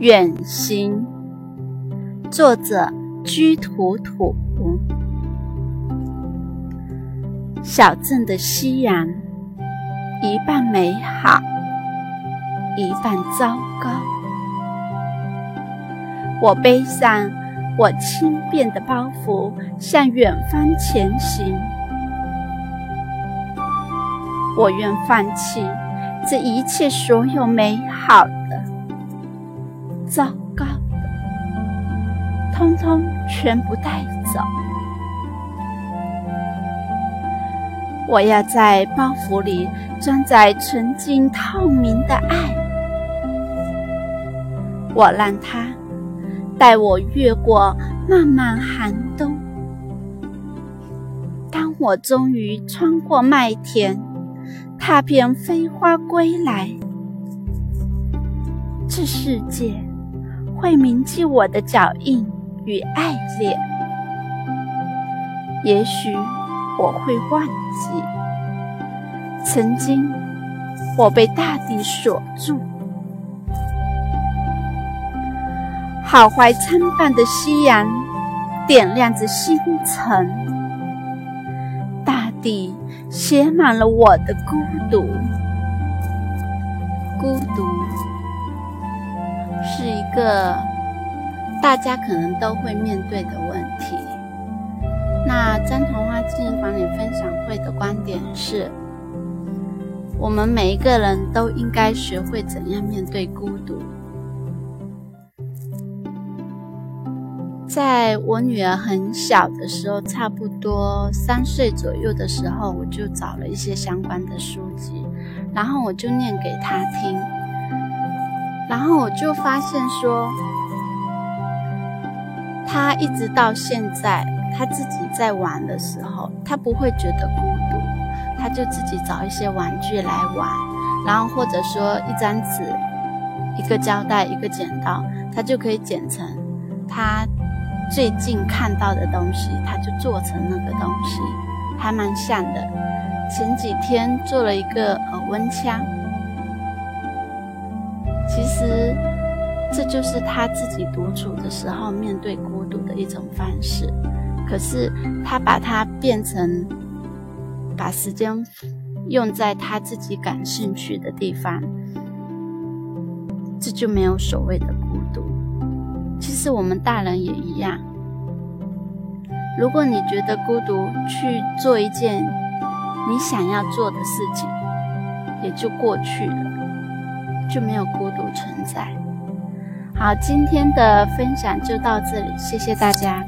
远行，作者居土土。小镇的夕阳，一半美好，一半糟糕。我背上我轻便的包袱，向远方前行。我愿放弃这一切，所有美好的。糟糕的，通通全部带走。我要在包袱里装载纯净透明的爱，我让它带我越过漫漫寒冬。当我终于穿过麦田，踏遍飞花归来，这世界。会铭记我的脚印与爱恋，也许我会忘记，曾经我被大地锁住，好怀参半的夕阳点亮着星辰，大地写满了我的孤独，孤独。个大家可能都会面对的问题。那张童话经营管理分享会的观点是：我们每一个人都应该学会怎样面对孤独。在我女儿很小的时候，差不多三岁左右的时候，我就找了一些相关的书籍，然后我就念给她听。然后我就发现说，他一直到现在，他自己在玩的时候，他不会觉得孤独，他就自己找一些玩具来玩，然后或者说一张纸、一个胶带、一个剪刀，他就可以剪成他最近看到的东西，他就做成那个东西，还蛮像的。前几天做了一个耳温枪。其实，这就是他自己独处的时候面对孤独的一种方式。可是，他把它变成把时间用在他自己感兴趣的地方，这就没有所谓的孤独。其实，我们大人也一样。如果你觉得孤独，去做一件你想要做的事情，也就过去了。就没有孤独存在。好，今天的分享就到这里，谢谢大家。